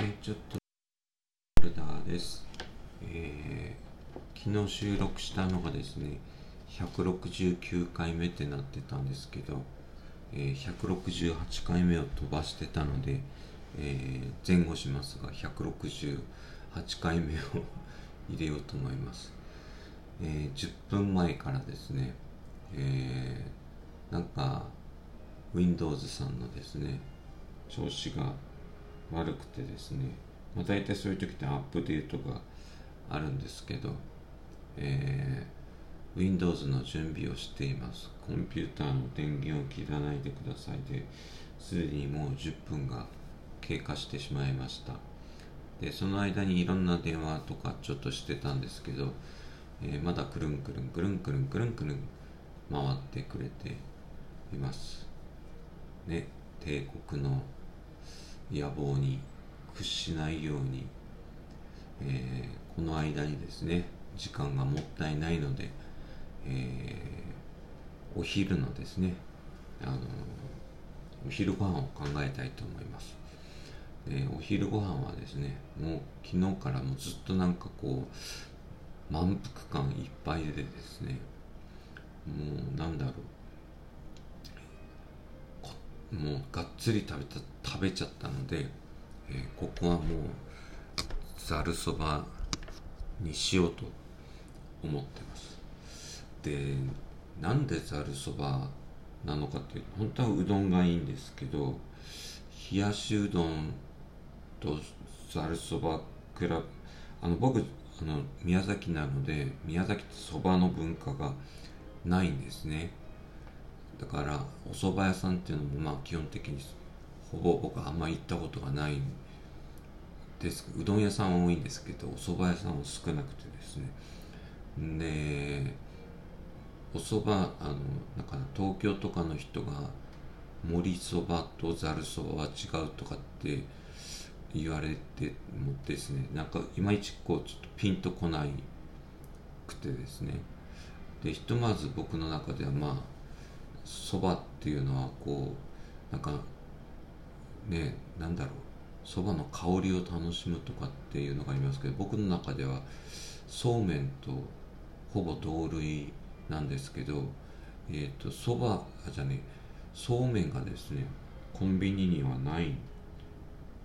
えーちょっとホルダーです、えー昨日収録したのがですね169回目ってなってたんですけど、えー168回目を飛ばしてたので、えー前後しますが168回目を 入れようと思います、えー10分前からですね、えーなんか Windows さんのですね調子が悪くてですね、まあ、大体そういう時ってアップデートがあるんですけど、えー Windows の準備をしています。コンピューターの電源を切らないでくださいですでにもう10分が経過してしまいました。でその間にいろんな電話とかちょっとしてたんですけど、えーまだくるんくるんくるんくるんくるんくるん回ってくれています。ね帝国の野望に屈しないように、えーこの間にですね時間がもったいないので、えーお昼のですねあのお昼ご飯を考えたいと思います。でお昼ご飯はですねもう昨日からもうずっとなんかこう満腹感いっぱいでですねもうなんだろうもうがっつり食べた食べちゃったので、えーここはもうざるそばにしようと思ってます。でなんでざるそばなのかっていうと本当はうどんがいいんですけど冷やしうどんとざるそば比べあの僕あの宮崎なので宮崎ってそばの文化がないんですね。だからお蕎麦屋さんっていうのもまあ基本的にほぼ僕はあんまり行ったことがないんですうどん屋さん多いんですけどお蕎麦屋さんは少なくてですね。でお蕎麦あのなんか東京とかの人が盛りそばとざるそばは違うとかって言われてもですねなんかいまいちこうちょっとピンとこないくてですね。でひとまず僕の中ではまあそばっていうのはこうなんかねなんだろうそばの香りを楽しむとかっていうのがありますけど僕の中ではそうめんとほぼ同類なんですけどえっ、とそばじゃねそうめんがですねコンビニにはないん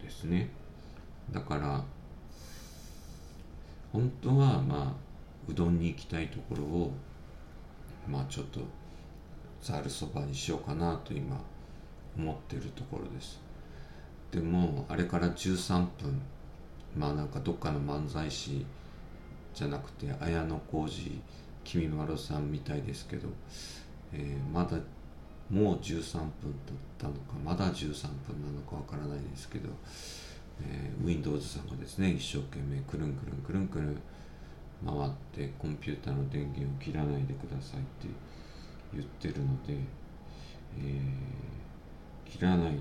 ですね。だから本当はまあうどんに行きたいところをまあちょっとざるそばにしようかなと今思ってるところです。でもあれから13分まあなんかどっかの漫才師じゃなくて綾小路きみまろさんみたいですけど、えーまだもう13分経ったのかまだ13分なのかわからないですけど、えー Windows さんがですね一生懸命くるんくるんくるんくるん回ってコンピューターの電源を切らないでくださいって言ってるので、えー切らないで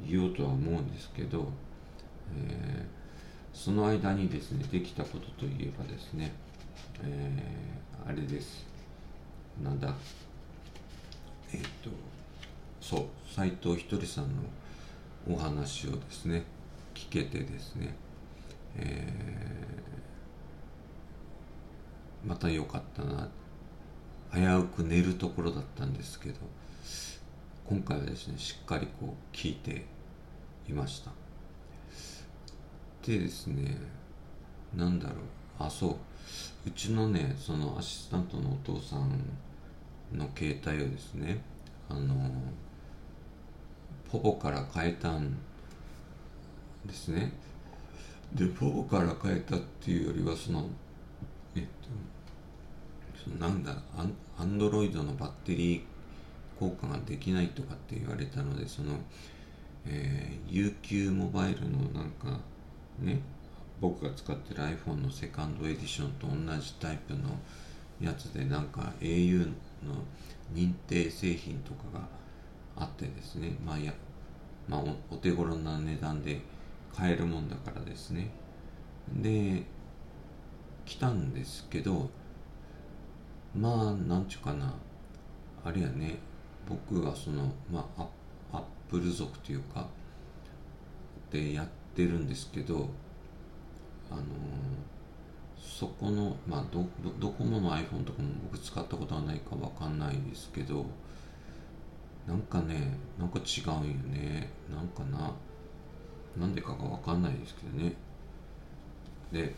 言おうとは思うんですけど、えーその間にですねできたことといえばですね、えーあれです。なんだ？えっ、とそう斎藤ひとりさんのお話をですね聞けてですね、えーまた良かったな。危うく寝るところだったんですけど今回はですねしっかりこう聞いていました。でですねなんだろう。あそう。うちのねそのアシスタントのお父さんの携帯をですねあのポポから変えたんですね。でポポから変えたっていうよりはそのえっとそのなんだアンドロイドのバッテリー交換ができないとかって言われたのでその、えー UQ モバイルのなんかね僕が使ってる iPhone のセカンドエディションと同じタイプのやつでなんか au の認定製品とかがあってですねまあや、まあ、おお手頃な値段で買えるもんだからですね。で来たんですけどまあなんちゅうかなあれやね僕はそのまあアップル族というかでやってるんですけどあのー、そこのまあどドコモの iPhone とかも僕使ったことはないかわかんないですけどなんかねなんか違うんよね。なんかななんでかがわかんないですけどね。で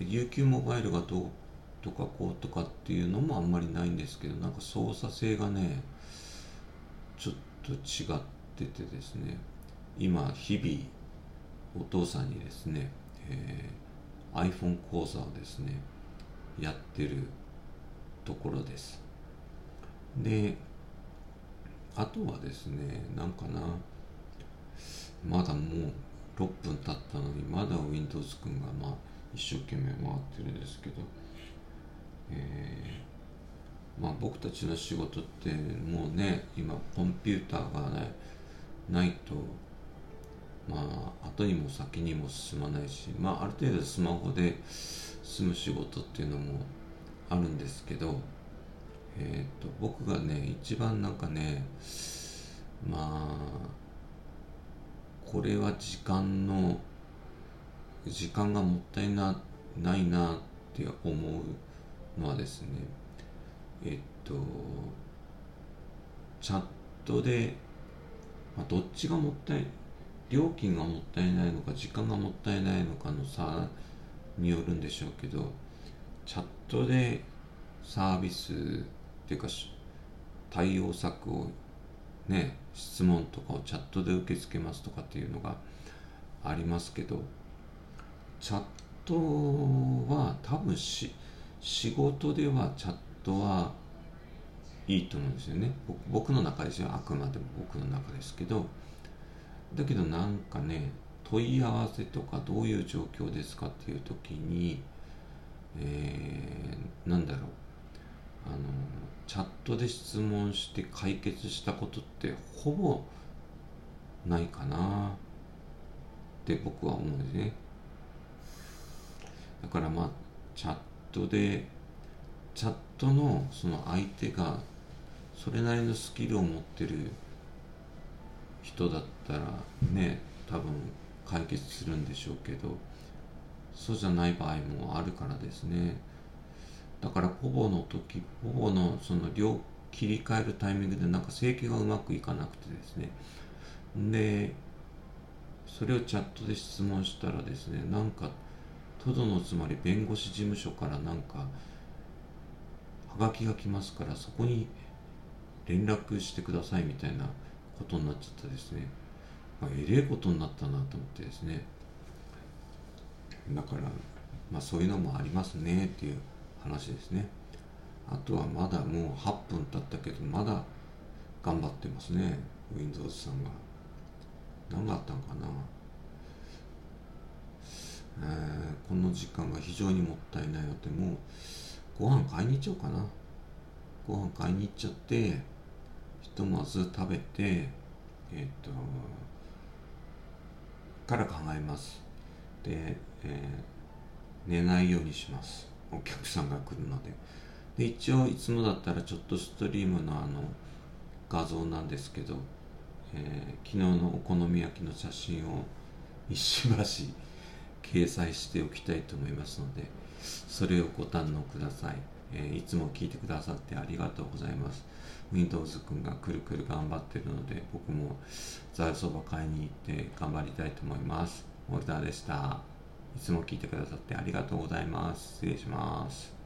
UQ モバイルがどうとかこうとかっていうのもあんまりないんですけどなんか操作性がねちょっと違っててですね。今日々お父さんにですね、えー、iPhone 講座をですねやってるところです。であとはですねなんかなまだもう6分経ったのにまだ Windows 君がまあ一生懸命回ってるんですけど。えー、まあ僕たちの仕事ってもうね今コンピューターがねないとまあ後にも先にも進まないしまあある程度スマホで済む仕事っていうのもあるんですけどえっ、ー、と僕がね一番なんかねまあこれは時間の時間がもったいなないなって思うのはですね。えっとチャットで、まあ、どっちがもったい料金がもったいないのか時間がもったいないのかの差によるんでしょうけどチャットでサービスっていうか対応策をね質問とかをチャットで受け付けますとかっていうのがありますけどチャットは多分し仕事ではチャットはいいと思うんですよね。僕の中ですよ。あくまでも僕の中ですけど。だけどなんかね問い合わせとかどういう状況ですかっていう時に、えー、なんだろう。あのチャットで質問して解決したことってほぼないかなって僕は思うんですね。だからまあチャットでチャットのその相手がそれなりのスキルを持ってる人だったらね多分解決するんでしょうけどそうじゃない場合もあるからですね。だからポボの時ポボのその量切り替えるタイミングでなんか正規がうまくいかなくてですね。でそれをチャットで質問したらですねなんかトドのつまり弁護士事務所からなんかはがきが来ますからそこに連絡してくださいみたいなことになっちゃったですね、まあ、えれえことになったなと思ってですね。だからまあそういうのもありますねっていう話ですね。あとはまだもう8分経ったけどまだ頑張ってますね Windows さんが。何があったんかなえー、この時間が非常にもったいないのでもうご飯買いに行っちゃおうかな。ご飯買いに行っちゃってひとまず食べてえっ、ー、とから考えます。で、えー、寝ないようにします。お客さんが来るので。で一応いつもだったらちょっとストリームのあの画像なんですけど、えー、昨日のお好み焼きの写真を石橋掲載しておきたいと思いますのでそれをご堪能ください、えー、いつも聞いてくださってありがとうございます Windows 君がくるくる頑張ってるので僕もざるそば買いに行って頑張りたいと思いますモルダーでしたいつも聞いてくださってありがとうございます。失礼します。